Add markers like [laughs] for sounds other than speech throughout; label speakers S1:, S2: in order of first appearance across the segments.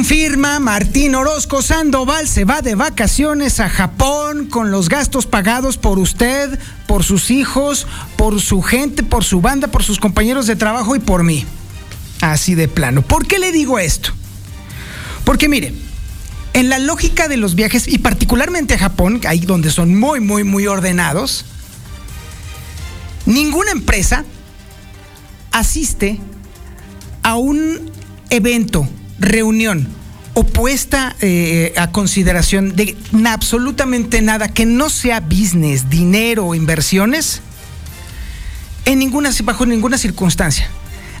S1: Confirma Martín Orozco Sandoval se va de vacaciones a Japón con los gastos pagados por usted, por sus hijos, por su gente, por su banda, por sus compañeros de trabajo y por mí. Así de plano. ¿Por qué le digo esto? Porque mire, en la lógica de los viajes y particularmente a Japón, ahí donde son muy, muy, muy ordenados, ninguna empresa asiste a un evento reunión o puesta eh, a consideración de absolutamente nada que no sea business, dinero o inversiones, en ninguna, bajo ninguna circunstancia.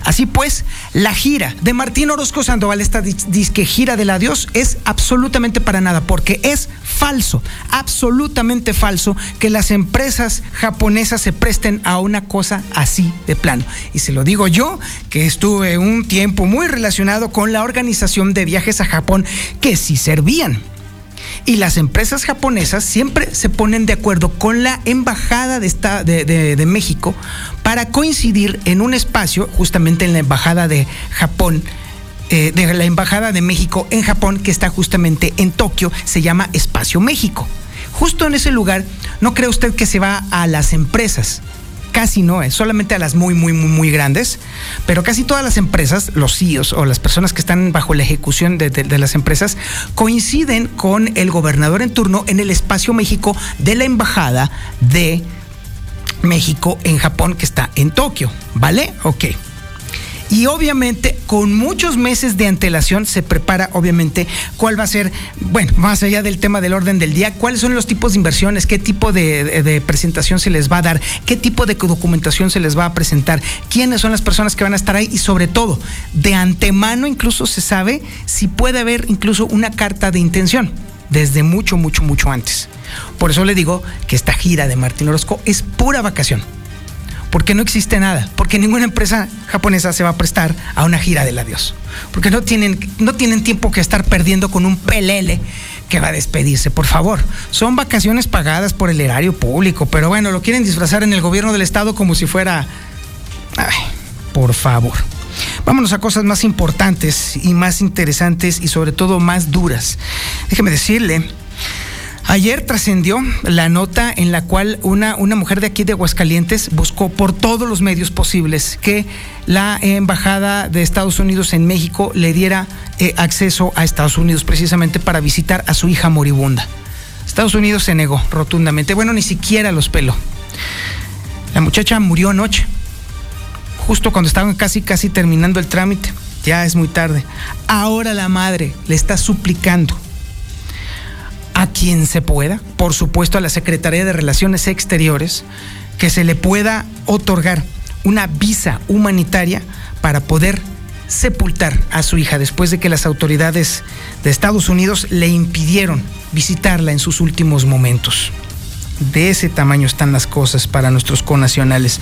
S1: Así pues, la gira de Martín Orozco Sandoval, esta disque gira del adiós, es absolutamente para nada, porque es falso, absolutamente falso que las empresas japonesas se presten a una cosa así de plano. Y se lo digo yo, que estuve un tiempo muy relacionado con la organización de viajes a Japón, que sí servían y las empresas japonesas siempre se ponen de acuerdo con la embajada de, México para coincidir en un espacio, justamente en la embajada de Japón. Eh, de la embajada de México en Japón, que está justamente en Tokio, se llama Espacio México. Justo en ese lugar, no cree usted que se va a las empresas, casi no es, solamente a las muy, muy, muy, muy grandes, pero casi todas las empresas, los CEOs o las personas que están bajo la ejecución de, de, de, las empresas, coinciden con el gobernador en turno en el espacio México de la embajada de México en Japón, que está en Tokio, ¿vale? Ok. Y obviamente con muchos meses de antelación se prepara obviamente cuál va a ser, bueno, más allá del tema del orden del día, cuáles son los tipos de inversiones, qué tipo de, de, presentación se les va a dar, qué tipo de documentación se les va a presentar, quiénes son las personas que van a estar ahí y sobre todo, de antemano incluso se sabe si puede haber incluso una carta de intención desde mucho, mucho, mucho antes. Por eso le digo que esta gira de Martín Orozco es pura vacación porque no existe nada, porque ninguna empresa japonesa se va a prestar a una gira del adiós, porque no tienen, no tienen tiempo que estar perdiendo con un pelele que va a despedirse, por favor. Son vacaciones pagadas por el erario público, pero bueno, lo quieren disfrazar en el gobierno del estado como si fuera... Ay, por favor. Vámonos a cosas más importantes y más interesantes y sobre todo más duras. Déjeme decirle Ayer trascendió la nota en la cual una, una mujer de aquí de Aguascalientes buscó por todos los medios posibles que la Embajada de Estados Unidos en México le diera eh, acceso a Estados Unidos precisamente para visitar a su hija moribunda. Estados Unidos se negó rotundamente. Bueno, ni siquiera los peló. La muchacha murió anoche, justo cuando estaban casi, casi terminando el trámite. Ya es muy tarde. Ahora la madre le está suplicando a quien se pueda, por supuesto a la Secretaría de Relaciones Exteriores, que se le pueda otorgar una visa humanitaria para poder sepultar a su hija después de que las autoridades de Estados Unidos le impidieron visitarla en sus últimos momentos. De ese tamaño están las cosas para nuestros conacionales.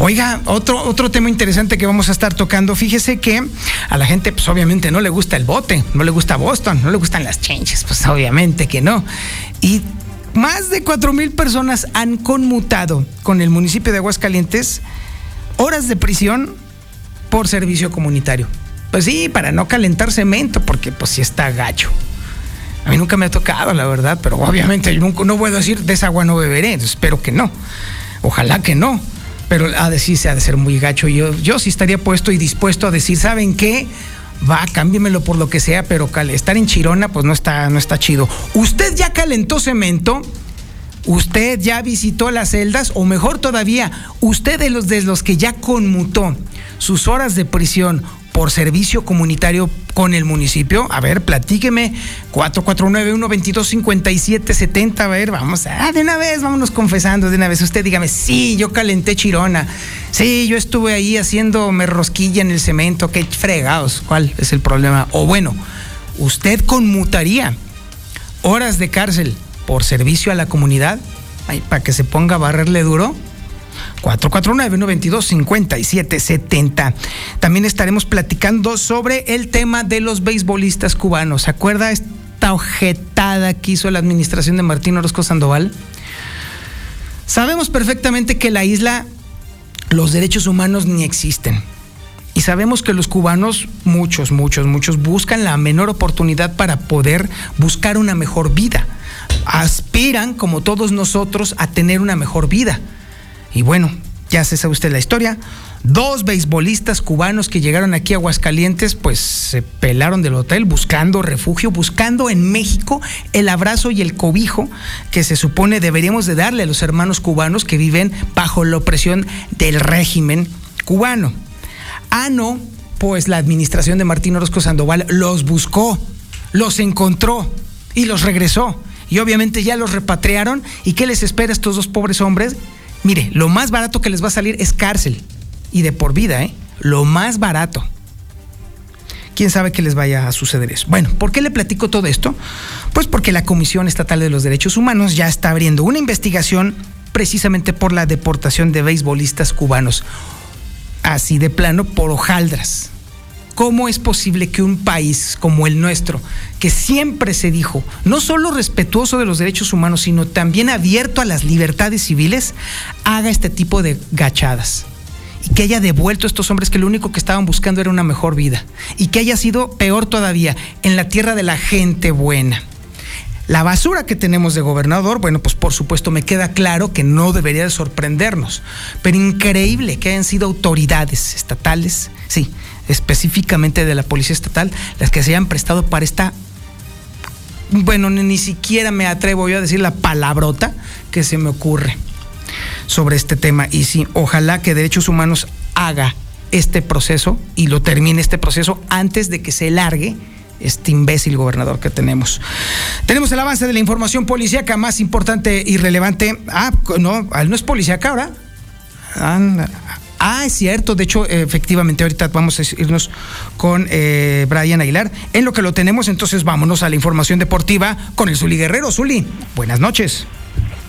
S1: Oiga, otro, otro tema interesante que vamos a estar tocando. Fíjese que a la gente, pues obviamente no le gusta el bote, no le gusta Boston, no le gustan las changes, pues obviamente que no. Y más de cuatro mil personas han conmutado con el municipio de Aguascalientes horas de prisión por servicio comunitario. Pues sí, para no calentar cemento, porque pues sí está gacho. A mí nunca me ha tocado, la verdad, pero obviamente yo nunca, no puedo decir de esa agua no beberé, espero que no. Ojalá que no. Pero a decir se ha de ser muy gacho. Yo, yo sí estaría puesto y dispuesto a decir, ¿saben qué? Va, cámbiemelo por lo que sea, pero estar en Chirona, pues no está, no está chido. ¿Usted ya calentó cemento? usted ya visitó las celdas o mejor todavía, usted de los de los que ya conmutó sus horas de prisión por servicio comunitario con el municipio. A ver, platíqueme. 449-122-5770. A ver, vamos. Ah, de una vez, vámonos confesando de una vez. Usted dígame, sí, yo calenté chirona. Sí, yo estuve ahí haciéndome rosquilla en el cemento. Qué fregados. ¿Cuál es el problema? O bueno, usted conmutaría horas de cárcel por servicio a la comunidad. para que se ponga a barrerle duro. 449-122-5770. También estaremos platicando sobre el tema de los beisbolistas cubanos. ¿Se acuerda esta ojetada que hizo la administración de Martín Orozco Sandoval? Sabemos perfectamente que la isla, los derechos humanos ni existen. Y sabemos que los cubanos, muchos, muchos, muchos, buscan la menor oportunidad para poder buscar una mejor vida. Aspiran, como todos nosotros, a tener una mejor vida. Y bueno, ya se sabe usted la historia. Dos beisbolistas cubanos que llegaron aquí a Aguascalientes, pues se pelaron del hotel buscando refugio, buscando en México el abrazo y el cobijo que se supone deberíamos de darle a los hermanos cubanos que viven bajo la opresión del régimen cubano. Ah, no, pues la administración de Martín Orozco Sandoval los buscó, los encontró y los regresó. Y obviamente ya los repatriaron. ¿Y qué les espera a estos dos pobres hombres? Mire, lo más barato que les va a salir es cárcel. Y de por vida, ¿eh? Lo más barato. ¿Quién sabe qué les vaya a suceder eso? Bueno, ¿por qué le platico todo esto? Pues porque la Comisión Estatal de los Derechos Humanos ya está abriendo una investigación precisamente por la deportación de beisbolistas cubanos. Así de plano, por hojaldras. ¿Cómo es posible que un país como el nuestro, que siempre se dijo no solo respetuoso de los derechos humanos, sino también abierto a las libertades civiles, haga este tipo de gachadas? Y que haya devuelto a estos hombres que lo único que estaban buscando era una mejor vida. Y que haya sido peor todavía, en la tierra de la gente buena. La basura que tenemos de gobernador, bueno, pues por supuesto me queda claro que no debería de sorprendernos, pero increíble que hayan sido autoridades estatales, sí, específicamente de la Policía Estatal, las que se hayan prestado para esta, bueno, ni siquiera me atrevo yo a decir la palabrota que se me ocurre sobre este tema. Y sí, ojalá que Derechos Humanos haga este proceso y lo termine este proceso antes de que se largue este imbécil gobernador que tenemos. Tenemos el avance de la información policíaca más importante y relevante. Ah, no, no es policíaca ahora. Ah, Ah, es cierto. De hecho, efectivamente, ahorita vamos a irnos con eh, Brian Aguilar. En lo que lo tenemos, entonces vámonos a la información deportiva con el Zuli Guerrero. Zuli, buenas noches.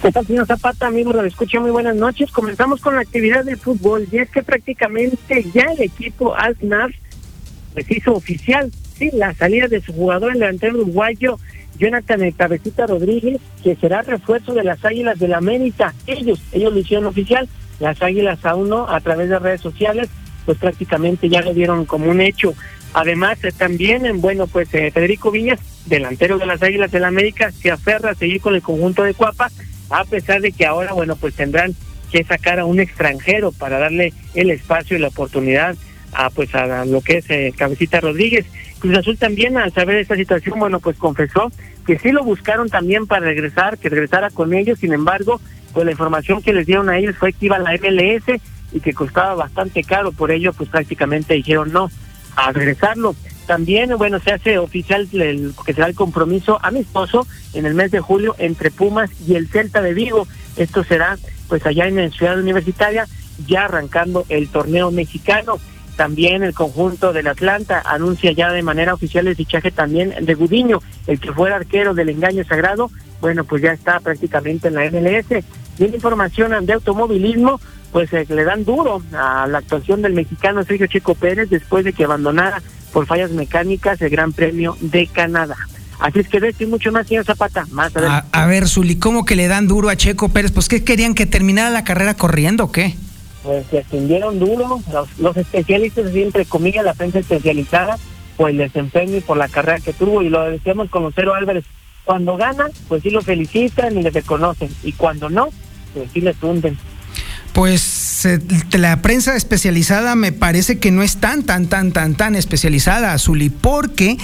S2: ¿Qué tal, señor Zapata? Amigo, lo escucho. Muy buenas noches. Comenzamos con la actividad del fútbol. Y es que prácticamente ya el equipo Asnar pues hizo oficial sí, la salida de su jugador, el delantero uruguayo Jonathan el Cabecita Rodríguez, que será refuerzo de las Águilas del la América. Ellos, ellos lo hicieron oficial las Águilas aún no, a través de redes sociales, pues prácticamente ya lo dieron como un hecho. Además, eh, también, bueno, pues eh, Federico Viñas, delantero de las Águilas del la América, se aferra a seguir con el conjunto de Cuapa, a pesar de que ahora, bueno, pues tendrán que sacar a un extranjero para darle el espacio y la oportunidad a pues a lo que es eh, Cabecita Rodríguez. Cruz Azul también al saber esta situación, bueno, pues confesó que sí lo buscaron también para regresar, que regresara con ellos, sin embargo, pues la información que les dieron a ellos fue que iba a la MLS y que costaba bastante caro, por ello pues prácticamente dijeron no a regresarlo. También, bueno, se hace oficial que será el compromiso amistoso en el mes de julio entre Pumas y el Celta de Vigo. Esto será pues allá en la ciudad universitaria, ya arrancando el torneo mexicano. También el conjunto del Atlanta anuncia ya de manera oficial el fichaje también de Gudiño, el que fuera arquero del engaño sagrado, bueno, pues ya está prácticamente en la MLS. Y en información de automovilismo, pues eh, le dan duro a la actuación del mexicano Sergio Checo Pérez después de que abandonara por fallas mecánicas el Gran Premio de Canadá. Así es que de esto y mucho más, señor Zapata, más
S1: a, a ver, Zuli, ¿cómo que le dan duro a Checo Pérez? Pues, ¿qué querían que terminara la carrera corriendo o qué?
S2: Pues se extendieron duro, los, los especialistas, entre comillas, la prensa especializada, por el desempeño y por la carrera que tuvo, y lo decíamos con Lucero Álvarez, cuando gana, pues sí lo felicitan y le reconocen, y cuando no, pues sí le tunden.
S1: Pues eh, la prensa especializada me parece que no es tan, tan, tan, tan, tan especializada, Azuli, porque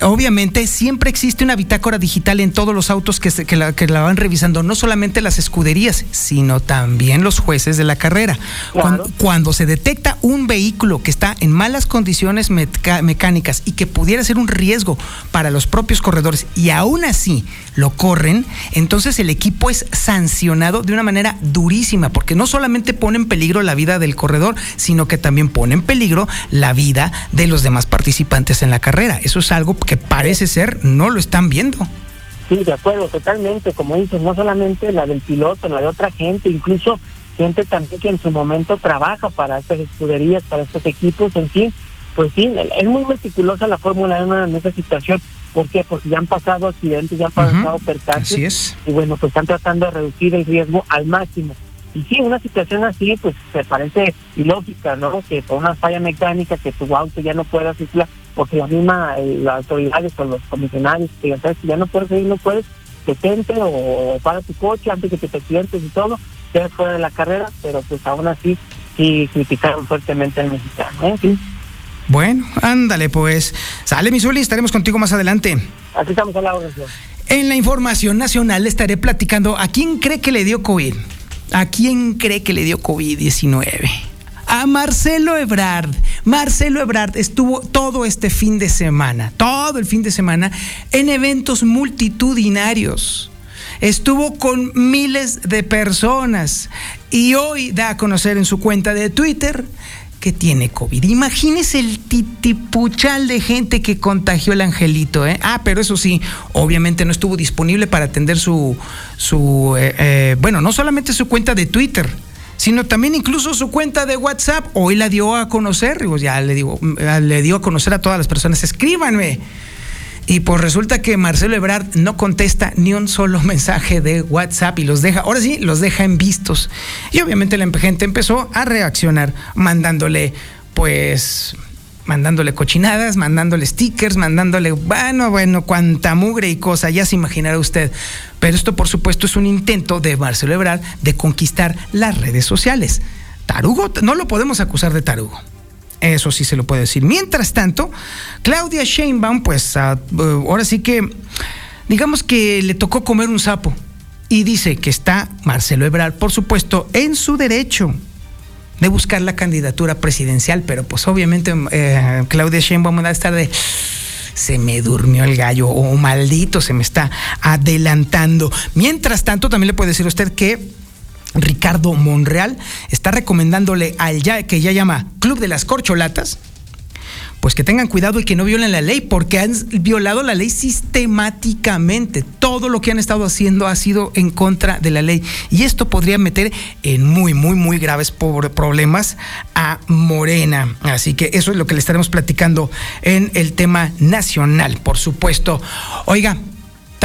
S1: obviamente siempre existe una bitácora digital en todos los autos que, que, la, que, la, van revisando, no solamente las escuderías, sino también los jueces de la carrera. Claro. Cuando, cuando, se detecta un vehículo que está en malas condiciones meca mecánicas y que pudiera ser un riesgo para los propios corredores y aún así lo corren, entonces el equipo es sancionado de una manera durísima, porque no solamente pone en peligro la vida del corredor, sino que también pone en peligro la vida de los demás participantes en la carrera. Eso es algo que parece ser no lo están viendo.
S2: Sí, de acuerdo, totalmente. Como dices, no solamente la del piloto, la de otra gente, incluso gente también que en su momento trabaja para estas escuderías, para estos equipos, en fin. Pues sí, es muy meticulosa la Fórmula 1 en esa situación. ¿Por qué? Porque ya han pasado accidentes, ya han pasado uh -huh. percances.
S1: Así es.
S2: Y bueno, pues están tratando de reducir el riesgo al máximo. Y sí, una situación así, pues se parece ilógica, ¿no? Que por una falla mecánica, que tu auto ya no pueda circular, porque la misma, eh, las autoridades o los comisionarios, que ya sabes que ya no puedes seguir, no puedes, detente o, o para tu coche antes que te accidentes y todo, quedas fuera de la carrera, pero pues aún así sí criticaron fuertemente al mexicano, ¿eh? Sí.
S1: Bueno, ándale pues. Sale Misuli, estaremos contigo más adelante.
S2: Así estamos a la hora.
S1: En la información nacional le estaré platicando a quién cree que le dio COVID. ¿A quién cree que le dio COVID-19? A Marcelo Ebrard. Marcelo Ebrard estuvo todo este fin de semana, todo el fin de semana, en eventos multitudinarios. Estuvo con miles de personas y hoy da a conocer en su cuenta de Twitter que tiene COVID. Imagínese el titipuchal de gente que contagió el angelito. ¿eh? Ah, pero eso sí, obviamente no estuvo disponible para atender su, su eh, eh, bueno, no solamente su cuenta de Twitter, sino también incluso su cuenta de WhatsApp. Hoy la dio a conocer, ya le, digo, le dio a conocer a todas las personas, escríbanme. Y pues resulta que Marcelo Ebrard no contesta ni un solo [laughs] mensaje de WhatsApp y los deja, ahora sí, los deja en vistos. Y obviamente la gente empezó a reaccionar mandándole, pues, mandándole cochinadas, mandándole stickers, mandándole, bueno, bueno, cuanta mugre y cosa, ya se imaginará usted. Pero esto, por supuesto, es un intento de Marcelo Ebrard de conquistar las redes sociales. Tarugo, no lo podemos acusar de tarugo. Eso sí se lo puedo decir. Mientras tanto, Claudia Sheinbaum, pues uh, ahora sí que, digamos que le tocó comer un sapo. Y dice que está Marcelo Ebrard, por supuesto, en su derecho de buscar la candidatura presidencial, pero pues obviamente eh, Claudia Sheinbaum va a estar de se me durmió el gallo o oh, maldito se me está adelantando. Mientras tanto, también le puede decir a usted que Ricardo Monreal está recomendándole al ya que ya llama Club de las Corcholatas, pues que tengan cuidado y que no violen la ley, porque han violado la ley sistemáticamente. Todo lo que han estado haciendo ha sido en contra de la ley. Y esto podría meter en muy, muy, muy graves problemas a Morena. Así que eso es lo que le estaremos platicando en el tema nacional, por supuesto. Oiga,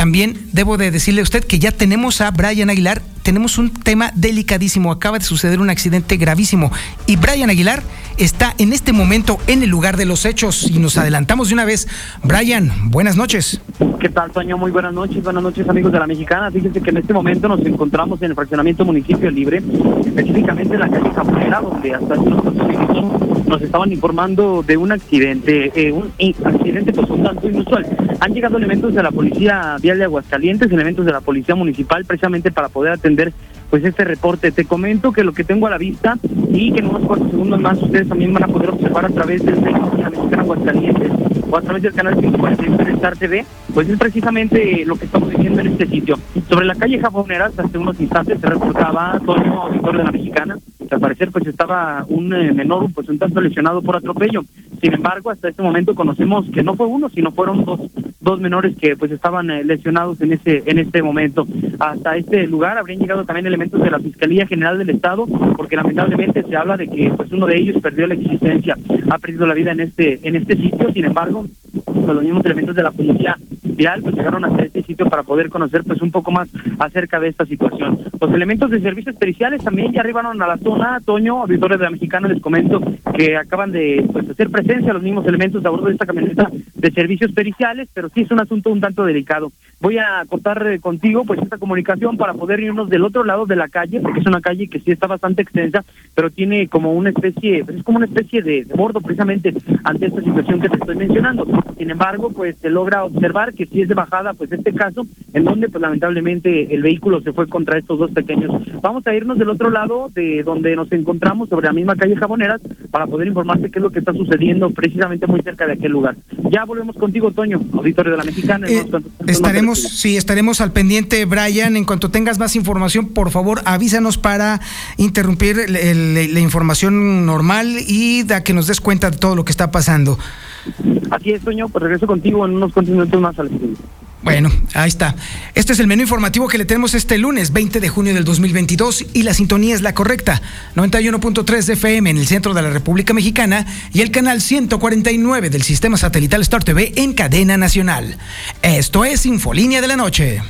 S1: también debo de decirle a usted que ya tenemos a Brian Aguilar, tenemos un tema delicadísimo, acaba de suceder un accidente gravísimo y Brian Aguilar está en este momento en el lugar de los hechos y nos adelantamos de una vez. Brian, buenas noches.
S3: ¿Qué tal, Toño? Muy buenas noches, buenas noches amigos de la Mexicana. Fíjense que en este momento nos encontramos en el fraccionamiento municipio libre, específicamente en la calle Japonera, donde hasta unos minutos nos estaban informando de un accidente, eh, un accidente pues un tanto inusual. Han llegado elementos de la Policía Vial de Aguascalientes, elementos de la Policía Municipal, precisamente para poder atender pues este reporte. Te comento que lo que tengo a la vista y que en unos cuantos segundos más ustedes también van a poder observar a través del Facebook de la Mexicana Aguascalientes o a través del canal 146 de Star TV, pues es precisamente lo que estamos viviendo en este sitio. Sobre la calle Jaboneras, hace unos instantes se reportaba todo el auditor de la Mexicana, al parecer pues estaba un eh, menor, pues un tanto lesionado por atropello. Sin embargo, hasta este momento conocemos que no fue uno, sino fueron dos, dos menores que pues estaban eh, lesionados en este, en este momento. Hasta este lugar habrían llegado también elementos de la Fiscalía General del Estado, porque lamentablemente se habla de que pues uno de ellos perdió la existencia, ha perdido la vida en este, en este sitio. Sin embargo, pues, los mismos elementos de la policía vial pues llegaron hasta este sitio para poder conocer pues un poco más acerca de esta situación. Los elementos de servicios periciales también ya arribaron a la zona, Toño, auditores de la Mexicana, les comento que acaban de pues hacer presencia los mismos elementos a bordo de esta camioneta de servicios periciales, pero sí es un asunto un tanto delicado. voy a cortar eh, contigo pues esta comunicación para poder irnos del otro lado de la calle, porque es una calle que sí está bastante extensa, pero tiene como una especie, es como una especie de, bordo precisamente ante esta situación que te estoy mencionando. Sin embargo, pues se logra observar que sí es de bajada, pues este caso, en donde pues lamentablemente el vehículo se fue contra estos dos pequeños. Vamos a irnos del otro lado de donde nos encontramos, sobre la misma calle Jaboneras, para poder informarte qué es lo que está sucediendo precisamente muy cerca de aquel lugar. Ya volvemos contigo, Toño, auditorio de la Mexicana.
S1: Eh, estaremos sí, estaremos al pendiente, Brian. En cuanto tengas más información, por favor, avísanos para interrumpir la información normal y da que nos des cuenta de todo lo que está pasando.
S3: Así es, Toño, pues regreso contigo en unos continuos más al
S1: bueno, ahí está. Este es el menú informativo que le tenemos este lunes, 20 de junio del 2022, y la sintonía es la correcta. 91.3 de FM en el centro de la República Mexicana y el canal 149 del sistema satelital Star TV en cadena nacional. Esto es Infolínea de la Noche.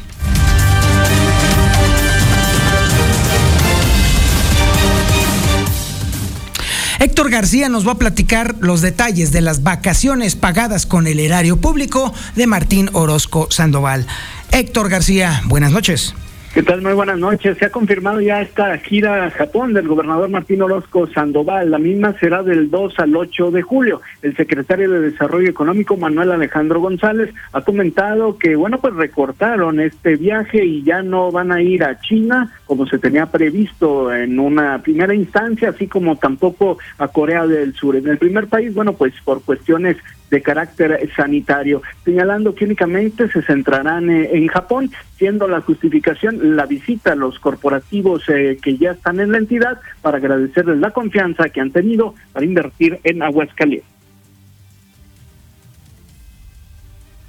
S1: Héctor García nos va a platicar los detalles de las vacaciones pagadas con el erario público de Martín Orozco Sandoval. Héctor García, buenas noches.
S4: ¿Qué tal? Muy buenas noches. Se ha confirmado ya esta gira a Japón del gobernador Martín Orozco Sandoval. La misma será del 2 al 8 de julio. El secretario de Desarrollo Económico, Manuel Alejandro González, ha comentado que, bueno, pues recortaron este viaje y ya no van a ir a China como se tenía previsto en una primera instancia, así como tampoco a Corea del Sur. En el primer país, bueno, pues por cuestiones de carácter sanitario, señalando que únicamente se centrarán eh, en Japón, siendo la justificación la visita a los corporativos eh, que ya están en la entidad para agradecerles la confianza que han tenido para invertir en Aguascalientes.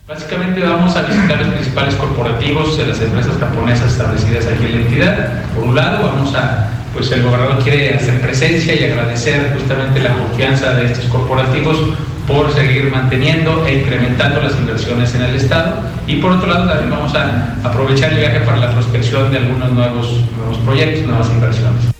S5: Básicamente vamos a visitar los principales corporativos de las empresas japonesas establecidas aquí en la entidad. Por un lado, vamos a, pues el gobernador quiere hacer presencia y agradecer justamente la confianza de estos corporativos por seguir manteniendo e incrementando las inversiones en el Estado. Y por otro lado, también vamos a aprovechar el viaje para la prospección de algunos nuevos, nuevos proyectos, nuevas inversiones.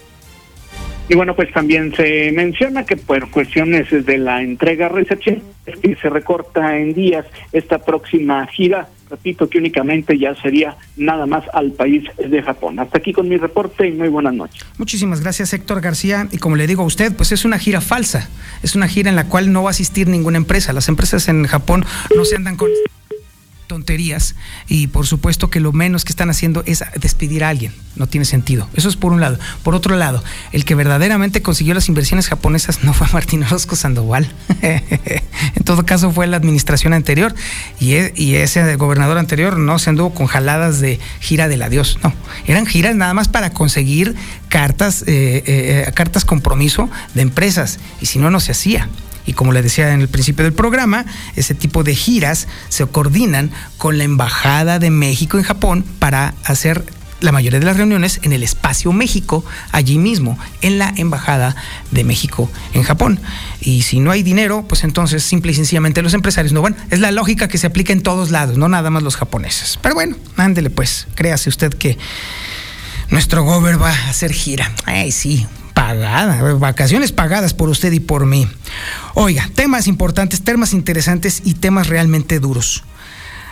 S4: Y bueno, pues también se menciona que por cuestiones de la entrega-recepción se recorta en días esta próxima gira. Repito que únicamente ya sería nada más al país de Japón. Hasta aquí con mi reporte y muy buenas noches.
S1: Muchísimas gracias Héctor García. Y como le digo a usted, pues es una gira falsa. Es una gira en la cual no va a asistir ninguna empresa. Las empresas en Japón no se andan con tonterías y por supuesto que lo menos que están haciendo es despedir a alguien. No tiene sentido. Eso es por un lado. Por otro lado, el que verdaderamente consiguió las inversiones japonesas no fue [laughs] Martín Orozco Sandoval. [laughs] en todo caso fue la administración anterior y, e, y, ese gobernador anterior no se anduvo con jaladas de gira del adiós. No, eran giras nada más para conseguir cartas, eh, eh, cartas compromiso de empresas y si no, no se hacía. Y como le decía en el principio del programa, ese tipo de giras se coordinan con la Embajada de México en Japón para hacer la mayoría de las reuniones en el espacio México, allí mismo, en la Embajada de México en Japón. Y si no hay dinero, pues entonces simple y sencillamente los empresarios no van. Es la lógica que se aplica en todos lados, no nada más los japoneses. Pero bueno, ándele pues, créase usted que nuestro gober va a hacer gira. Ay, sí, pagada, vacaciones pagadas por usted y por mí. Oiga, temas importantes, temas interesantes y temas realmente duros.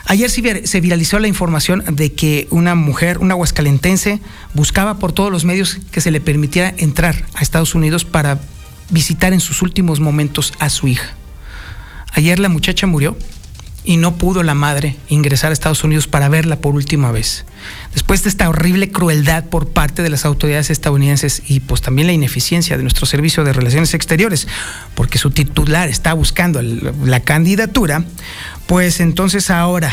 S1: Ayer se viralizó la información de que una mujer, una huascalentense, buscaba por todos los medios que se le permitiera entrar a Estados Unidos para visitar en sus últimos momentos a su hija. Ayer la muchacha murió y no pudo la madre ingresar a Estados Unidos para verla por última vez. Después de esta horrible crueldad por parte de las autoridades estadounidenses y pues también la ineficiencia de nuestro servicio de relaciones exteriores, porque su titular está buscando la candidatura, pues entonces ahora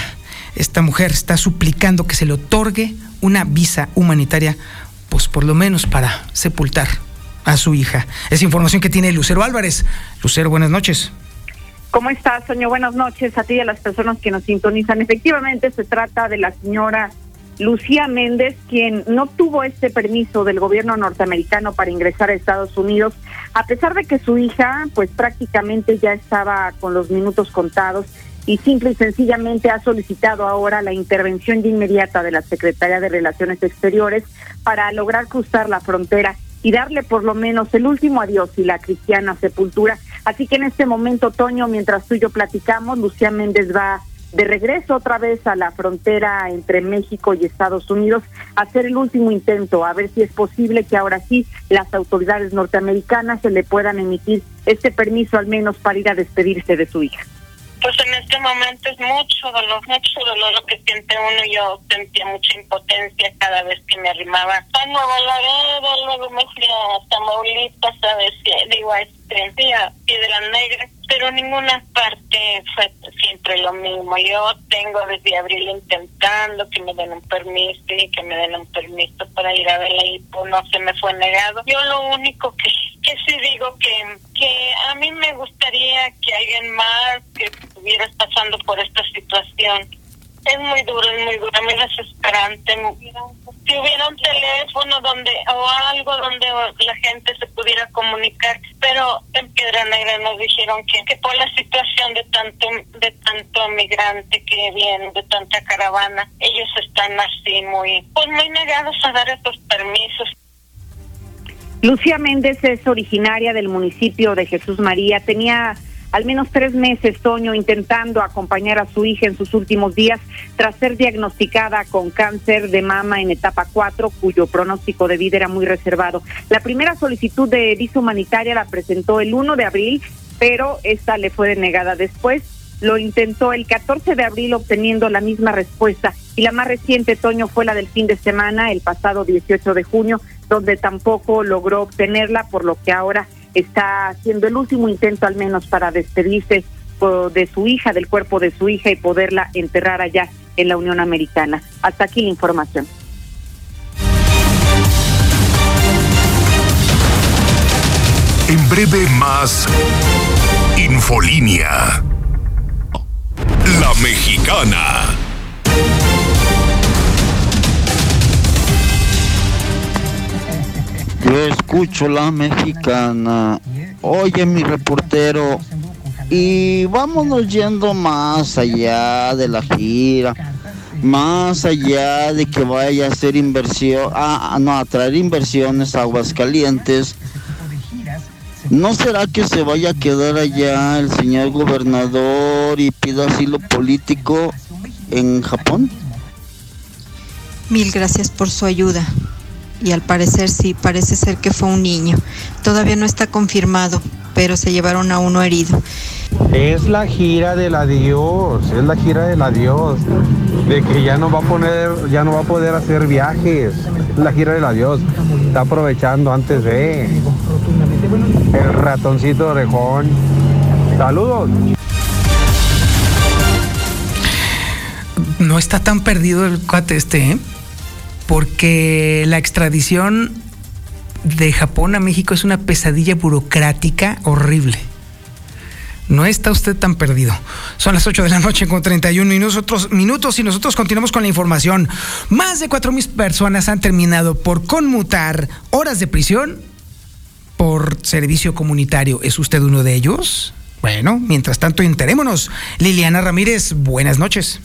S1: esta mujer está suplicando que se le otorgue una visa humanitaria, pues por lo menos para sepultar a su hija. Es información que tiene Lucero Álvarez. Lucero, buenas noches.
S6: ¿Cómo estás, Soño? Buenas noches a ti y a las personas que nos sintonizan. Efectivamente, se trata de la señora Lucía Méndez, quien no tuvo este permiso del gobierno norteamericano para ingresar a Estados Unidos, a pesar de que su hija, pues prácticamente ya estaba con los minutos contados y simple y sencillamente ha solicitado ahora la intervención de inmediata de la Secretaría de Relaciones Exteriores para lograr cruzar la frontera y darle por lo menos el último adiós y la cristiana sepultura Así que en este momento, Toño, mientras tú y yo platicamos, Lucía Méndez va de regreso otra vez a la frontera entre México y Estados Unidos, hacer el último intento, a ver si es posible que ahora sí las autoridades norteamericanas se le puedan emitir este permiso al menos para ir a despedirse de su hija.
S7: Pues en este momento es mucho dolor, mucho dolor lo que siente uno. Yo sentía mucha impotencia cada vez que me arrimaba a Nuevo Laredo, luego me fui a Tamaulipas, ¿sabes? Digo, a este, a Piedra Negra pero ninguna parte fue siempre lo mismo. Yo tengo desde abril intentando que me den un permiso y que me den un permiso para ir a ver la IPO, no se me fue negado. Yo lo único que, que sí digo que, que a mí me gustaría que alguien más que estuviera pasando por esta situación es muy duro, es muy duro, muy desesperante. Si hubiera un teléfono donde o algo donde la gente se pudiera comunicar, pero en Piedra Negra nos dijeron que, que por la situación de tanto de tanto migrante que viene, de tanta caravana, ellos están así muy pues muy negados a dar estos permisos.
S6: Lucía Méndez es originaria del municipio de Jesús María, tenía al menos tres meses, Toño, intentando acompañar a su hija en sus últimos días tras ser diagnosticada con cáncer de mama en etapa 4, cuyo pronóstico de vida era muy reservado. La primera solicitud de visa humanitaria la presentó el 1 de abril, pero esta le fue denegada después. Lo intentó el 14 de abril obteniendo la misma respuesta y la más reciente, Toño, fue la del fin de semana, el pasado 18 de junio, donde tampoco logró obtenerla, por lo que ahora está haciendo el último intento al menos para despedirse de su hija, del cuerpo de su hija y poderla enterrar allá en la Unión Americana. Hasta aquí la información.
S8: En breve más Infolínea. La mexicana.
S9: Yo escucho la mexicana. Oye, mi reportero. Y vámonos yendo más allá de la gira. Más allá de que vaya a hacer inversión. Ah, no, a traer inversiones a Aguascalientes. ¿No será que se vaya a quedar allá el señor gobernador y pida asilo político en Japón?
S10: Mil gracias por su ayuda y al parecer sí, parece ser que fue un niño. Todavía no está confirmado, pero se llevaron a uno herido.
S11: Es la gira del adiós, es la gira del adiós, de que ya no va a poner, ya no va a poder hacer viajes, es la gira del adiós, está aprovechando antes de el ratoncito orejón. Saludos.
S1: No está tan perdido el cuate este, ¿eh? Porque la extradición de Japón a México es una pesadilla burocrática horrible. No está usted tan perdido. Son las 8 de la noche con 31 minutos, minutos y nosotros continuamos con la información. Más de 4 mil personas han terminado por conmutar horas de prisión por servicio comunitario. ¿Es usted uno de ellos? Bueno, mientras tanto, enterémonos. Liliana Ramírez, buenas noches.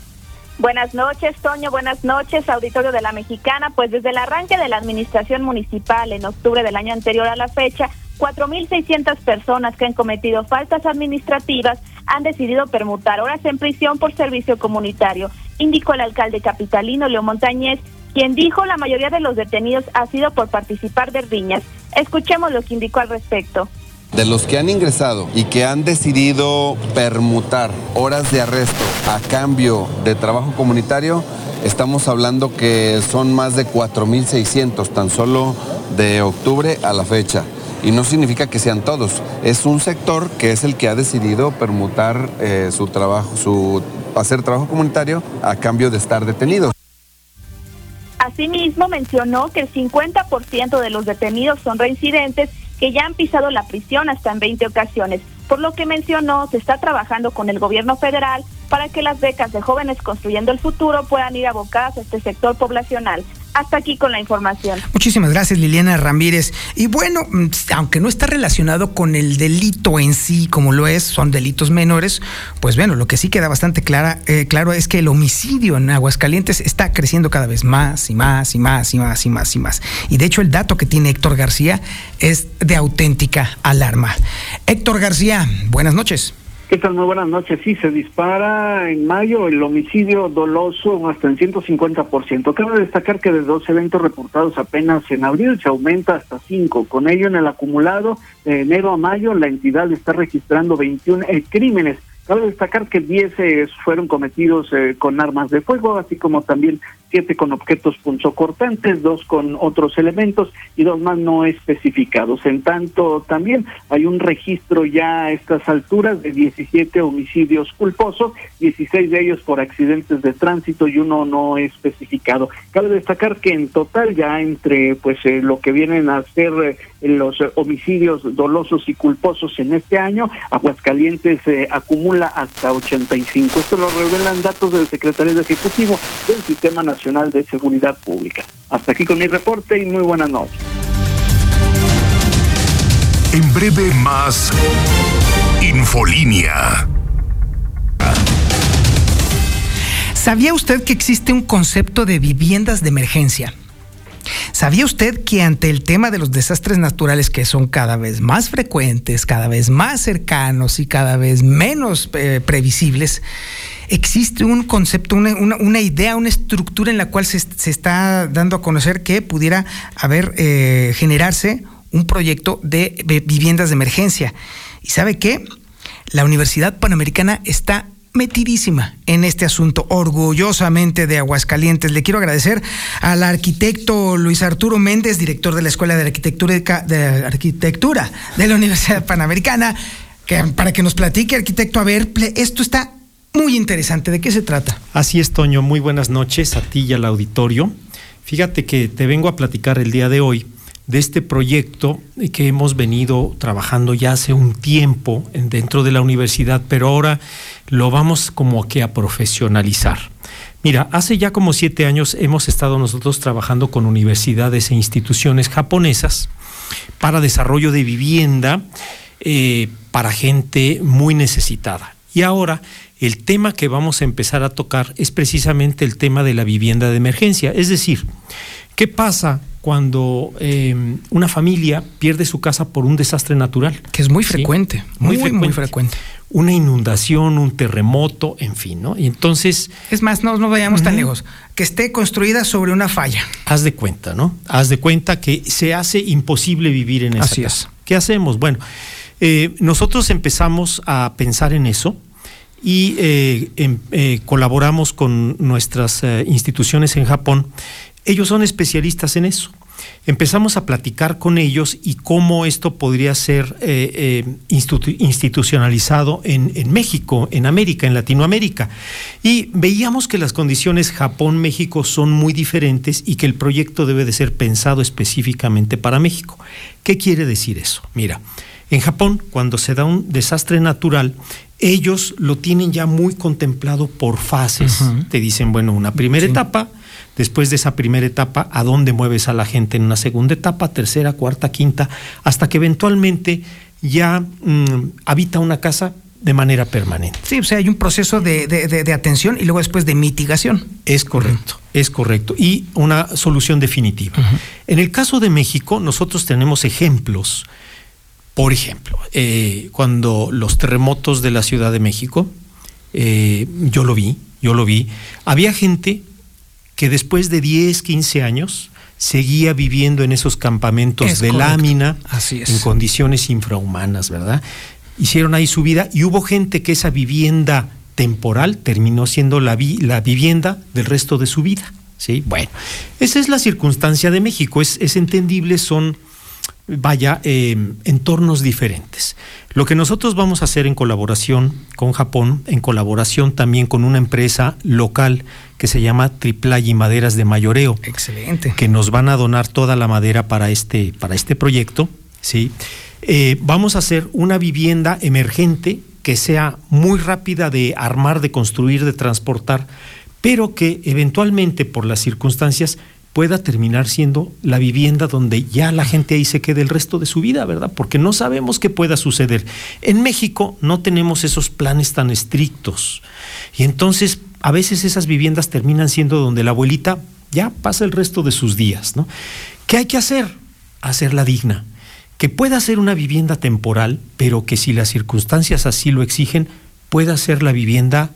S12: Buenas noches, Toño. Buenas noches, auditorio de la Mexicana. Pues desde el arranque de la administración municipal en octubre del año anterior a la fecha, 4.600 personas que han cometido faltas administrativas han decidido permutar horas en prisión por servicio comunitario, indicó el alcalde capitalino Leo Montañez, quien dijo la mayoría de los detenidos ha sido por participar de riñas. Escuchemos lo que indicó al respecto.
S13: De los que han ingresado y que han decidido permutar horas de arresto a cambio de trabajo comunitario, estamos hablando que son más de 4.600 tan solo de octubre a la fecha. Y no significa que sean todos, es un sector que es el que ha decidido permutar eh, su trabajo, su hacer trabajo comunitario a cambio de estar detenidos.
S12: Asimismo, mencionó que el 50% de los detenidos son reincidentes que ya han pisado la prisión hasta en 20 ocasiones. Por lo que mencionó, se está trabajando con el gobierno federal para que las becas de jóvenes construyendo el futuro puedan ir abocadas a este sector poblacional. Hasta aquí con la información.
S1: Muchísimas gracias, Liliana Ramírez. Y bueno, mm, aunque no está relacionado con el delito en sí, como lo es, son delitos menores, pues bueno, lo que sí queda bastante clara, eh, claro es que el homicidio en Aguascalientes está creciendo cada vez más y más y más y más y más y más. Y de hecho, el dato que tiene Héctor García es de auténtica alarma. Héctor García, buenas noches.
S4: ¿Qué tal? Muy buenas noches. Sí, se dispara en mayo el homicidio doloso hasta en 150%. Cabe destacar que de dos eventos reportados apenas en abril se aumenta hasta cinco. Con ello, en el acumulado de enero a mayo, la entidad está registrando 21 eh, crímenes Cabe destacar que 10 eh, fueron cometidos eh, con armas de fuego, así como también siete con objetos punzocortantes, dos con otros elementos y dos más no especificados. En tanto, también hay un registro ya a estas alturas de 17 homicidios culposos, 16 de ellos por accidentes de tránsito y uno no especificado. Cabe destacar que en total ya entre pues eh, lo que vienen a ser eh, los homicidios dolosos y culposos en este año, Aguascalientes se acumula hasta 85. Esto lo revelan datos del secretario ejecutivo del Sistema Nacional de Seguridad Pública. Hasta aquí con mi reporte y muy buenas noches.
S8: En breve más Infolínea.
S1: ¿Sabía usted que existe un concepto de viviendas de emergencia? ¿Sabía usted que ante el tema de los desastres naturales que son cada vez más frecuentes, cada vez más cercanos y cada vez menos eh, previsibles, existe un concepto, una, idea, una estructura en la cual se, está dando a conocer que pudiera haber, eh, generarse un proyecto de, viviendas de emergencia. ¿Y sabe qué? La Universidad Panamericana está metidísima en este asunto, orgullosamente de Aguascalientes. Le quiero agradecer al arquitecto Luis Arturo Méndez, director de la Escuela de Arquitectura de, Arquitectura de la Universidad Panamericana, que, para que nos platique, arquitecto, a ver, esto está muy interesante. ¿De qué se trata?
S14: Así es, Toño. Muy buenas noches a ti y al auditorio. Fíjate que te vengo a platicar el día de hoy de este proyecto que hemos venido trabajando ya hace un tiempo dentro de la universidad, pero ahora lo vamos como que a profesionalizar. Mira, hace ya como siete años hemos estado nosotros trabajando con universidades e instituciones japonesas para desarrollo de vivienda eh, para gente muy necesitada. Y ahora el tema que vamos a empezar a tocar es precisamente el tema de la vivienda de emergencia. Es decir, ¿qué pasa cuando em, una familia pierde su casa por un desastre natural?
S1: Que es muy frecuente, muy, muy, frecuente.
S14: Una inundación, un terremoto, en fin, ¿no? Y entonces...
S1: Es más, no, no vayamos tan lejos. Que esté construida sobre una falla.
S14: Haz de cuenta, ¿no? Haz de cuenta que se hace imposible vivir en esa
S1: Así
S14: casa. Es. ¿Qué hacemos? Bueno, eh, nosotros empezamos a pensar en eso y eh, em, eh, colaboramos con nuestras eh, instituciones en Japón. Ellos son especialistas en eso. Empezamos a platicar con ellos y cómo esto podría ser institucionalizado en, en, México, en América, en Latinoamérica. Y veíamos que las condiciones Japón-México son muy diferentes y que el proyecto debe de ser pensado específicamente para México. ¿Qué quiere decir eso? Mira, en Japón, cuando se da un desastre natural, ellos lo tienen ya muy contemplado por fases. Te dicen, bueno, una primera etapa, después de esa primera etapa, a dónde mueves a la gente en una segunda etapa, tercera, cuarta, quinta, hasta que eventualmente ya mm, habita una casa de manera permanente.
S1: Sí, o sea, hay un proceso de, atención y luego después de mitigación.
S14: Es correcto, es correcto. Y una solución definitiva. En el caso de México, nosotros tenemos ejemplos por ejemplo, eh, cuando los terremotos de la Ciudad de México, eh, yo lo vi, yo lo vi, había gente que después de 10, 15 años seguía viviendo en esos campamentos de lámina, en condiciones infrahumanas, ¿verdad? Hicieron ahí su vida y hubo gente que esa vivienda temporal terminó siendo la, la vivienda del resto de su vida. ¿sí? Bueno, esa es la circunstancia de México, es, es entendible, son vaya, eh, entornos diferentes. Lo que nosotros vamos a hacer en colaboración con Japón, en colaboración también con una empresa local que se llama Triplay y Maderas de Mayoreo.
S1: Excelente.
S14: Que nos van a donar toda la madera para este, para este proyecto. ¿sí? Eh, vamos a hacer una vivienda emergente que sea muy rápida de armar, de construir, de transportar, pero que eventualmente por las circunstancias pueda terminar siendo la vivienda donde ya la gente ahí se quede el resto de su vida, ¿verdad? Porque no sabemos qué pueda suceder. En México no tenemos esos planes tan estrictos. Y entonces a veces esas viviendas terminan siendo donde la abuelita ya pasa el resto de sus días, ¿no? ¿Qué hay que hacer? Hacerla digna que pueda ser una vivienda temporal, pero que si las circunstancias así lo exigen, pueda ser la vivienda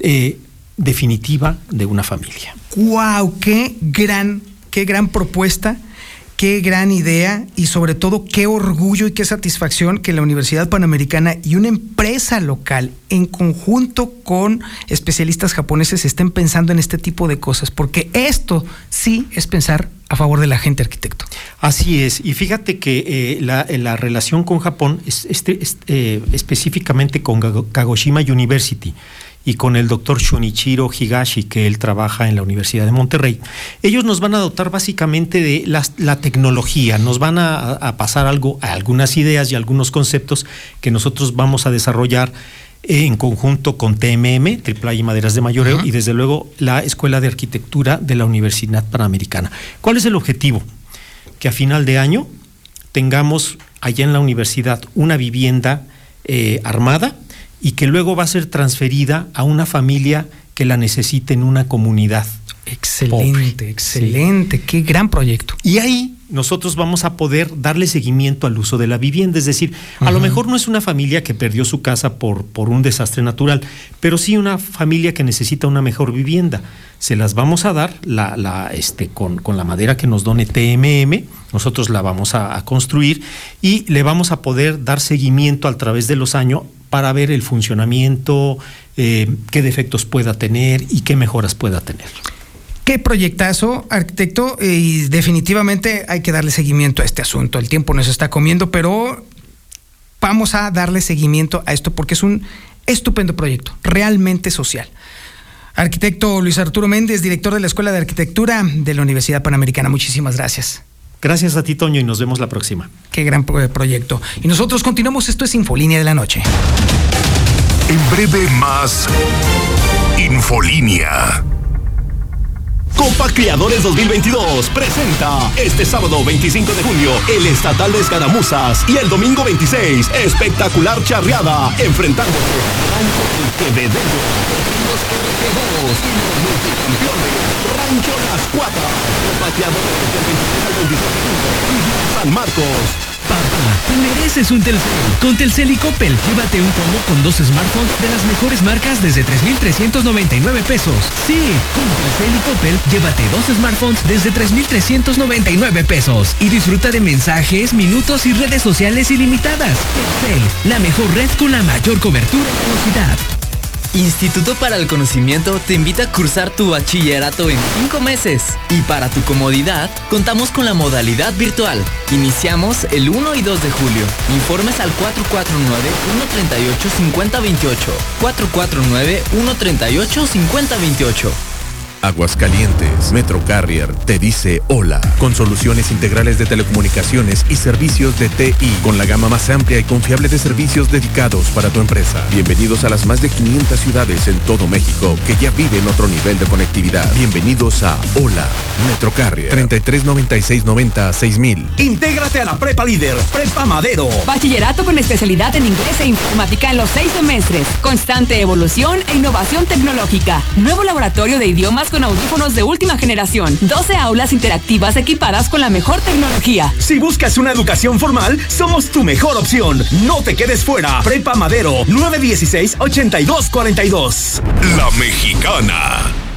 S14: eh, definitiva de una familia.
S1: ¡Wow! ¡Qué gran, qué gran propuesta! Qué gran idea y sobre todo qué orgullo y qué satisfacción que la Universidad Panamericana y una empresa local en conjunto con especialistas japoneses estén pensando en este tipo de cosas, porque esto sí es pensar a favor de la gente arquitecto.
S14: Así es, y fíjate que eh, la, la, relación con Japón, es, este, es, eh, específicamente con Kagoshima University, y con el doctor Shunichiro Higashi, que él trabaja en la Universidad de Monterrey. Ellos nos van a dotar básicamente de la, la tecnología, nos van a, a, pasar algo, algunas ideas y algunos conceptos que nosotros vamos a desarrollar en conjunto con TMM, Triple y Maderas de Mayoreo, uh -huh. y desde luego la Escuela de Arquitectura de la Universidad Panamericana. ¿Cuál es el objetivo? Que a final de año tengamos allá en la universidad una vivienda eh, armada, y que luego va a ser transferida a una familia que la necesite en una comunidad.
S1: Excelente, pobre. excelente, sí. qué gran proyecto.
S14: Y ahí nosotros vamos a poder darle seguimiento al uso de la vivienda, es decir, uh -huh. a lo mejor no es una familia que perdió su casa por, por un desastre natural, pero sí una familia que necesita una mejor vivienda. Se las vamos a dar la, la, este, con, con, la madera que nos done TMM, nosotros la vamos a, a construir y le vamos a poder dar seguimiento a través de los años para ver el funcionamiento, eh, qué defectos pueda tener y qué mejoras pueda tener.
S1: Qué proyectazo, arquitecto, y definitivamente hay que darle seguimiento a este asunto. El tiempo nos está comiendo, pero vamos a darle seguimiento a esto porque es un estupendo proyecto, realmente social. Arquitecto Luis Arturo Méndez, director de la Escuela de Arquitectura de la Universidad Panamericana, muchísimas gracias.
S14: Gracias a ti, Toño, y nos vemos la próxima.
S1: Qué gran proyecto. Y nosotros continuamos, esto es Infolínea de la Noche.
S8: En breve más Infolínea.
S15: Copa Criadores 2022 presenta este sábado 25 de junio el Estatal de Escaramuzas y el domingo 26 espectacular charreada enfrentando Rancho El los Rancho Las Cuatras Copa Criadores del 26 al 26 de junio San Marcos
S16: Papá, te mereces un Telcel. Con Telcel y Coppel, llévate un combo con dos smartphones de las mejores marcas desde 3,399 pesos. Sí, con Telcel y Coppel, llévate dos smartphones desde 3,399 pesos. Y disfruta de mensajes, minutos y redes sociales ilimitadas. Telcel, la mejor red con la mayor cobertura y velocidad.
S17: Instituto para el Conocimiento te invita a cursar tu bachillerato en cinco meses. Y para tu comodidad, contamos con la modalidad virtual. Iniciamos el 1 y 2 de julio. Informes al 449-138-5028. 449-138-5028.
S18: Aguascalientes, Metro Carrier te dice hola, con soluciones integrales de telecomunicaciones y servicios de TI, con la gama más amplia y confiable de servicios dedicados para tu empresa. Bienvenidos a las más de 500 ciudades en todo México que ya viven otro nivel de conectividad. Bienvenidos a Hola, Metro Carrier, 339690 6000.
S15: Intégrate a la Prepa Líder, Prepa Madero.
S19: Bachillerato con especialidad en inglés e informática en los seis semestres. Constante evolución e innovación tecnológica. Nuevo laboratorio de idiomas con audífonos de última generación. 12 aulas interactivas equipadas con la mejor tecnología.
S15: Si buscas una educación formal, somos tu mejor opción. No te quedes fuera. Prepa Madero 916-8242.
S8: La Mexicana.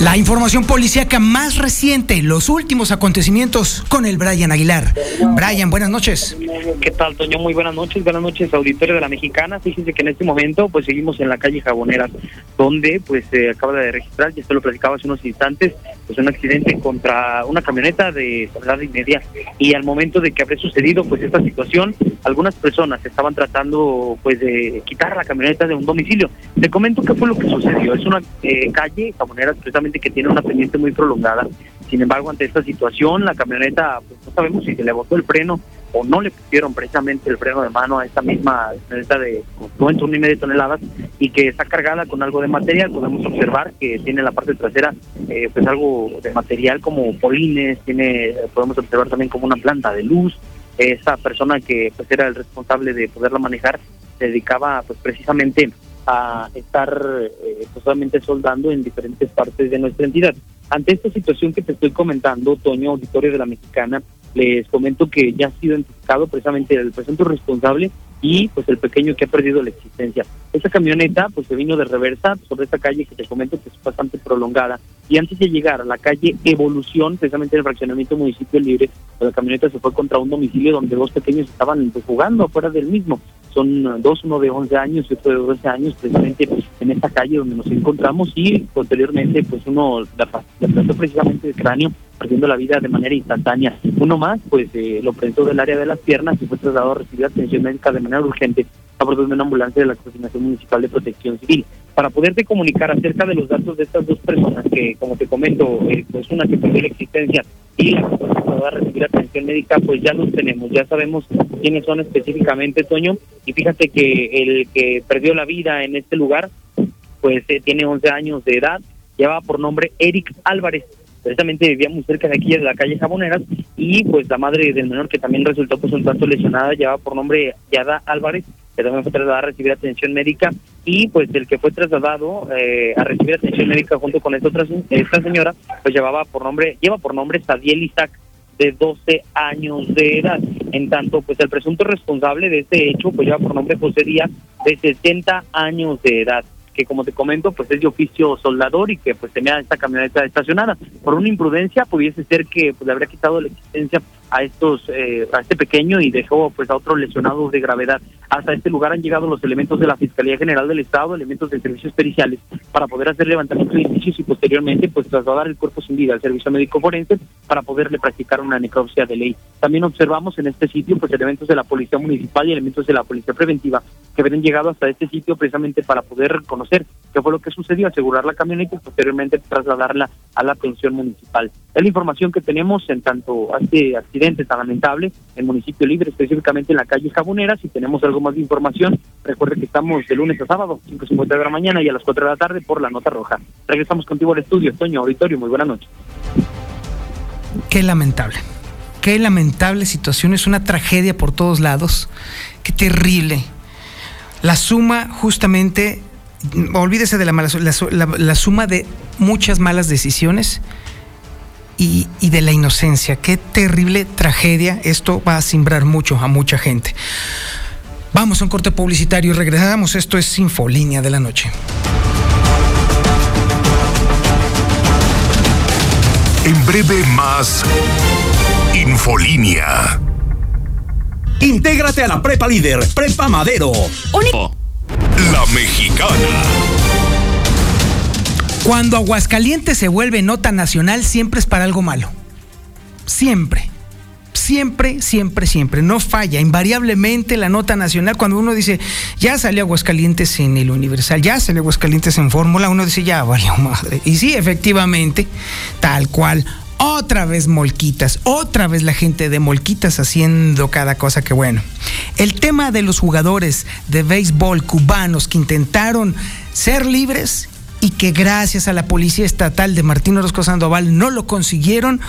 S1: La información policíaca más reciente, los últimos acontecimientos con el Brian Aguilar. Brian, buenas noches.
S3: ¿Qué tal, Toño? Muy buenas noches. Buenas noches, auditorio de la Mexicana. Fíjense que en este momento, pues seguimos en la calle Jaboneras, donde, pues, se acaba de registrar, y esto lo platicaba hace unos instantes, pues un accidente contra una camioneta de tonelada y media. Y al momento de que habría sucedido, pues, esta situación, algunas personas estaban tratando, pues, de quitar la camioneta de un domicilio. Te comento qué fue lo que sucedió. Es una eh, calle Jaboneras, precisamente que tiene una pendiente muy prolongada. Sin embargo, ante esta situación, la camioneta, pues no sabemos si se le botó el freno o no le pusieron precisamente el freno de mano a esta misma camioneta de entre una y media toneladas y que está cargada con algo de material. Podemos observar que tiene la parte trasera eh, pues algo de material como polines, tiene, podemos observar también como una planta de luz. Esa persona que pues era el responsable de poderla manejar se dedicaba pues precisamente a estar eh, pues, solamente soldando en diferentes partes de nuestra entidad. Ante esta situación que te estoy comentando, Toño, auditorio de la Mexicana, les comento que ya ha sido identificado precisamente el presunto responsable y pues el pequeño que ha perdido la existencia. Esta camioneta pues se vino de reversa sobre esta calle que te comento que es bastante prolongada y antes de llegar a la calle Evolución, precisamente el fraccionamiento municipio libre, pues, la camioneta se fue contra un domicilio donde dos pequeños estaban pues, jugando afuera del mismo. Son dos, uno de 11 años y otro de 12 años, precisamente en esta calle donde nos encontramos y posteriormente pues uno la, la precisamente de cráneo perdiendo la vida de manera instantánea. Uno más, pues eh, lo presentó del área de las piernas y fue trasladado a recibir atención médica de manera urgente a bordo de una ambulancia de la Coordinación Municipal de Protección Civil. Para poderte comunicar acerca de los datos de estas dos personas, que como te comento, eh, pues una que perdió la existencia y la que va a recibir atención médica, pues ya los tenemos, ya sabemos quiénes son específicamente, Toño, y fíjate que el que perdió la vida en este lugar, pues eh, tiene 11 años de edad, lleva por nombre Eric Álvarez, precisamente vivía muy cerca de aquí, de la calle Jaboneras, y pues la madre del menor, que también resultó pues un tanto lesionada, llevaba por nombre Yada Álvarez, que también fue trasladada a recibir atención médica, y pues el que fue trasladado eh, a recibir atención médica junto con esta otra esta señora, pues llevaba por nombre, lleva por nombre Sadiel Isaac, de 12 años de edad. En tanto, pues el presunto responsable de este hecho, pues lleva por nombre José Díaz, de 60 años de edad que como te comento, pues es de oficio soldador y que pues tenía esta camioneta estacionada. Por una imprudencia pudiese ser que pues, le habría quitado la existencia a estos eh, a este pequeño y dejó pues a otros lesionados de gravedad. Hasta este lugar han llegado los elementos de la Fiscalía General del Estado, elementos de servicios periciales para poder hacer levantamiento de indicios y posteriormente pues trasladar el cuerpo sin vida al servicio médico forense para poderle practicar una necropsia de ley. También observamos en este sitio pues elementos de la Policía Municipal y elementos de la Policía Preventiva que habían llegado hasta este sitio precisamente para poder conocer qué fue lo que sucedió, asegurar la camioneta y posteriormente trasladarla a la pensión municipal. Es la información que tenemos en tanto a este accidente tan lamentable en municipio libre, específicamente en la calle Jabonera. Si tenemos algo más de información, recuerde que estamos de lunes a sábado, 5.50 de la mañana y a las 4 de la tarde por la Nota Roja. Regresamos contigo al estudio, Toño Auditorio, muy buenas noches.
S1: Qué lamentable, qué lamentable situación, es una tragedia por todos lados, qué terrible. La suma justamente olvídese de la, mala, la, suma de muchas malas decisiones y, y, de la inocencia. Qué terrible tragedia. Esto va a simbrar mucho a mucha gente. Vamos a un corte publicitario y regresamos. Esto es Sinfolínea de la Noche.
S8: En breve más Infolínea.
S15: Intégrate a la Prepa Líder, Prepa Madero. La Mexicana.
S1: Cuando Aguascalientes se vuelve nota nacional, siempre es para algo malo. Siempre. Siempre, siempre, siempre. No falla. Invariablemente la nota nacional, cuando uno dice, ya salió Aguascalientes en el Universal, ya salió Aguascalientes en Fórmula, uno dice, ya valió madre. Y sí, efectivamente, tal cual otra vez Molquitas, otra vez la gente de Molquitas haciendo cada cosa que bueno. El tema de los jugadores de béisbol cubanos que intentaron ser libres y que gracias a la Policía Estatal de Martín Orozco Sandoval no lo consiguieron,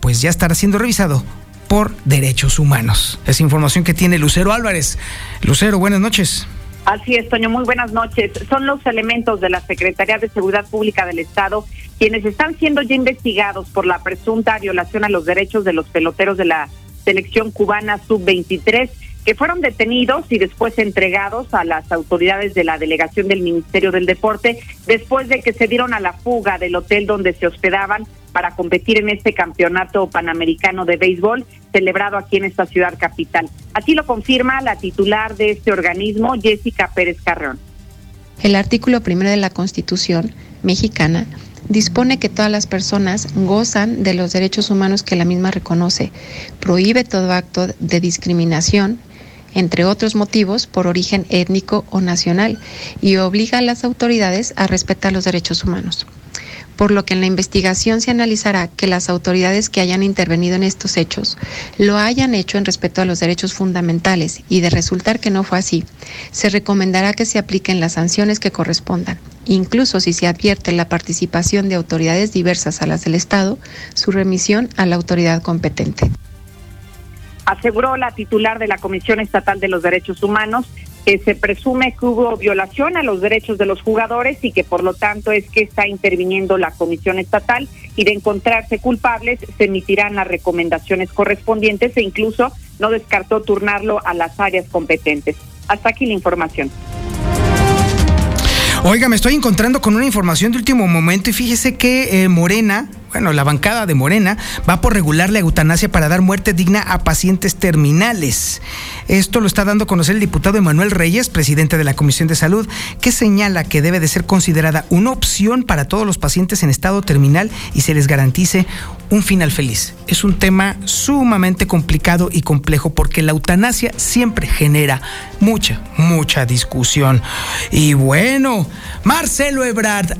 S1: pues ya estará siendo revisado por derechos humanos. Es información que tiene Lucero Álvarez. Lucero, buenas noches.
S6: Así es, Toño, muy buenas noches. Son los elementos de la Secretaría de Seguridad Pública del Estado quienes están siendo ya investigados por la presunta violación a los derechos de los peloteros de la selección cubana sub-23 que fueron detenidos y después entregados a las autoridades de la delegación del Ministerio del Deporte después de que se dieron a la fuga del hotel donde se hospedaban para competir en este campeonato panamericano de béisbol celebrado aquí en esta ciudad capital. Así lo confirma la titular de este organismo, Jessica Pérez Carreón.
S10: El artículo primero de la Constitución mexicana dispone que todas las personas gozan de los derechos humanos que la misma reconoce, prohíbe todo acto de discriminación, entre otros motivos, por origen étnico o nacional, y obliga a las autoridades a respetar los derechos humanos por lo que en la investigación se analizará que las autoridades que hayan intervenido en estos hechos lo hayan hecho en respeto a los derechos fundamentales y de resultar que no fue así, se recomendará que se apliquen las sanciones que correspondan. Incluso si se advierte la participación de autoridades diversas a las del Estado, su remisión a la autoridad competente.
S6: Aseguró la titular de la Comisión Estatal de los Derechos Humanos que se presume que hubo violación a los derechos de los jugadores y que por lo tanto es que está interviniendo la Comisión Estatal y de encontrarse culpables se emitirán las recomendaciones correspondientes e incluso no descartó turnarlo a las áreas competentes. Hasta aquí la información.
S1: Oiga, me estoy encontrando con una información de último momento y fíjese que eh, Morena, bueno, la bancada de Morena va por regular la eutanasia para dar muerte digna a pacientes terminales. Esto lo está dando a conocer el diputado Emanuel Reyes, presidente de la Comisión de Salud, que señala que debe de ser considerada una opción para todos los pacientes en estado terminal y se les garantice un final feliz. Es un tema sumamente complicado y complejo porque la eutanasia siempre genera mucha, mucha discusión. Y bueno, Marcelo Ebrard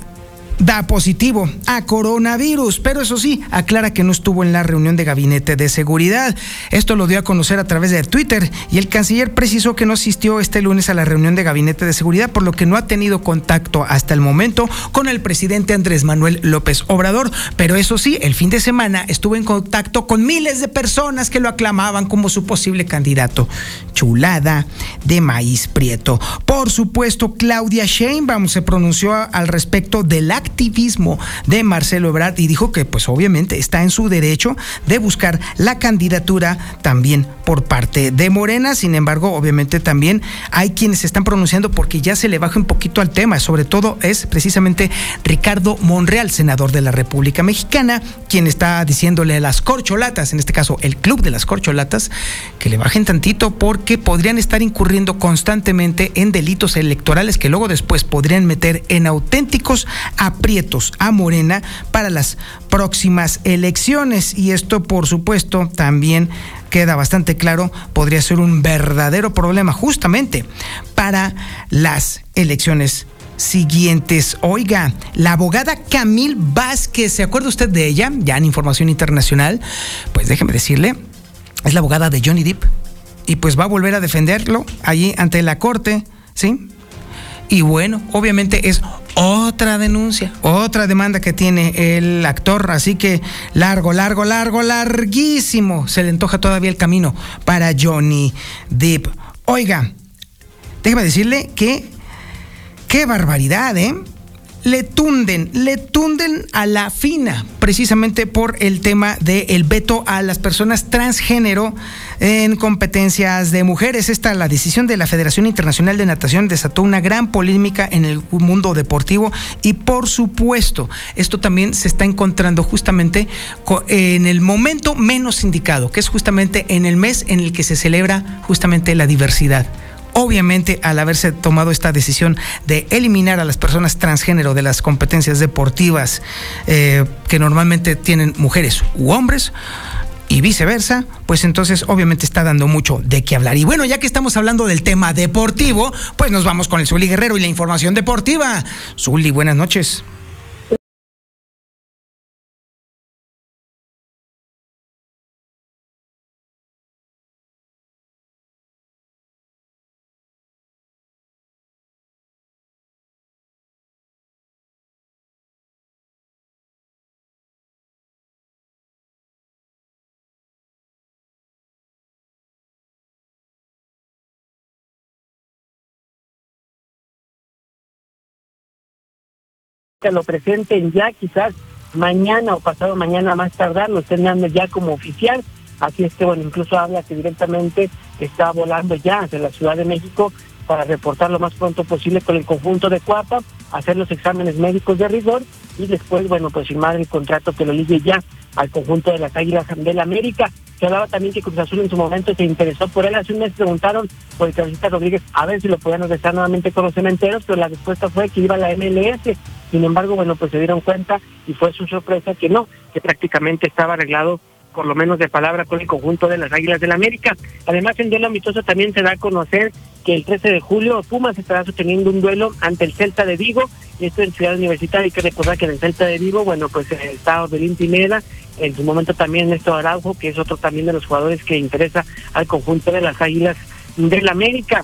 S1: da positivo a coronavirus, pero eso sí, aclara que no estuvo en la reunión de gabinete de seguridad. Esto lo dio a conocer a través de Twitter y el canciller precisó que no asistió este lunes a la reunión de gabinete de seguridad, por lo que no ha tenido contacto hasta el momento con el presidente Andrés Manuel López Obrador. Pero eso sí, el fin de semana estuvo en contacto con miles de personas que lo aclamaban como su posible candidato. Chulada de maíz prieto. Por supuesto, Claudia Sheinbaum se pronunció al respecto del acto activismo de Marcelo Ebrard y dijo que pues obviamente está en su derecho de buscar la candidatura también por parte de Morena. Sin embargo, obviamente también hay quienes se están pronunciando porque ya se le baja un poquito al tema. Sobre todo es precisamente Ricardo Monreal, senador de la República Mexicana, quien está diciéndole a las corcholatas, en este caso el club de las corcholatas, que le bajen tantito porque podrían estar incurriendo constantemente en delitos electorales que luego después podrían meter en auténticos aprietos a Morena para las próximas elecciones. Y esto, por supuesto, también queda bastante claro, podría ser un verdadero problema justamente para las elecciones siguientes. Oiga, la abogada Camil Vázquez, ¿se acuerda usted de ella? Ya en información internacional, pues déjeme decirle, es la abogada de Johnny Depp y pues va a volver a defenderlo allí ante la corte, ¿sí? Y bueno, obviamente es otra denuncia, otra demanda que tiene el actor, así que largo, largo, largo, larguísimo se le antoja todavía el camino para Johnny Depp. Oiga, déjeme decirle que qué barbaridad, ¿eh? le tunden, le tunden a la fina, precisamente por el tema del veto a las personas transgénero en competencias de mujeres. Esta, la decisión de la Federación Internacional de Natación desató una gran polémica en el mundo deportivo y por supuesto, esto también se está encontrando justamente en el momento menos indicado, que es justamente en el mes en el que se celebra justamente la diversidad obviamente al haberse tomado esta decisión de eliminar a las personas transgénero de las competencias deportivas eh, que normalmente tienen mujeres u hombres, y viceversa, pues entonces obviamente está dando mucho de qué hablar. Y bueno, ya que estamos hablando del tema deportivo, pues nos vamos con el Zuli Guerrero y la información deportiva. Zuli, buenas noches.
S2: Lo presenten ya quizás mañana o pasado mañana más tardar, lo estén dando ya como oficial. Así es que, bueno, incluso habla que directamente está volando ya hacia la Ciudad de México para reportar lo más pronto posible con el conjunto de Cuapa, hacer los exámenes médicos de rigor y después, bueno, pues firmar el contrato que lo ligue ya al conjunto de las Águilas del América. Se hablaba también que Cruz Azul en su momento se interesó por él. Hace un mes preguntaron por el Cabecita Rodríguez a ver si lo podían regresar nuevamente con los cementeros, pero la respuesta fue que iba a la MLS. Sin embargo, bueno, pues se dieron cuenta y fue su sorpresa que no, que prácticamente estaba arreglado por lo menos de palabra con el conjunto de las Águilas del América. Además, en duelo amistoso también se da a conocer que el 13 de julio Pumas estará sosteniendo un duelo ante el Celta de Vigo, esto en Ciudad Universitaria. Hay que recordar que en el Celta de Vigo, bueno, pues el estado de Pineda, en su momento también Néstor Araujo, que es otro también de los jugadores que interesa al conjunto de las Águilas del América.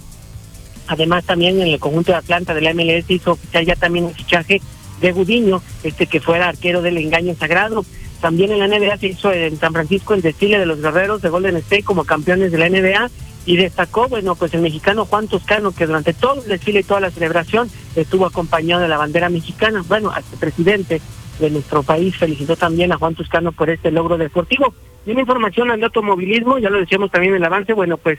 S2: Además, también en el conjunto de Atlanta de la MLS hizo oficial ya también el fichaje de Gudiño, este que fuera arquero del engaño sagrado. También en la NBA se hizo en San Francisco el desfile de los guerreros de Golden State como campeones de la NBA y destacó, bueno, pues el mexicano Juan Toscano, que durante todo el desfile y toda la celebración estuvo acompañado de la bandera mexicana. Bueno, el presidente de nuestro país felicitó también a Juan Toscano por este logro deportivo. Y una información al automovilismo, ya lo decíamos también en el avance, bueno, pues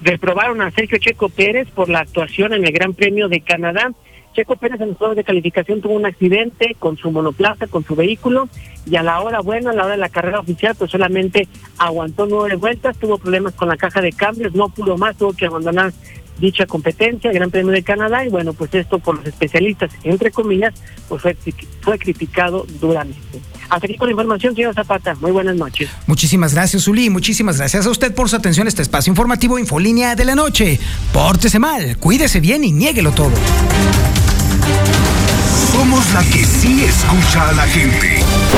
S2: reprobaron a Sergio Checo Pérez por la actuación en el Gran Premio de Canadá. Checo Pérez en los juegos de calificación tuvo un accidente con su monoplaza, con su vehículo, y a la hora buena, a la hora de la carrera oficial, pues solamente aguantó nueve vueltas, tuvo problemas con la caja de cambios, no pudo más, tuvo que abandonar dicha competencia, Gran Premio de Canadá, y bueno, pues esto por los especialistas, entre comillas, pues fue, fue criticado duramente. Hasta aquí con la información, señor Zapata. Muy buenas noches.
S1: Muchísimas gracias, Uli. Muchísimas gracias a usted por su atención a este espacio informativo Infolínea de la Noche. Pórtese mal, cuídese bien y niéguelo todo.
S8: Somos la que sí escucha a la gente.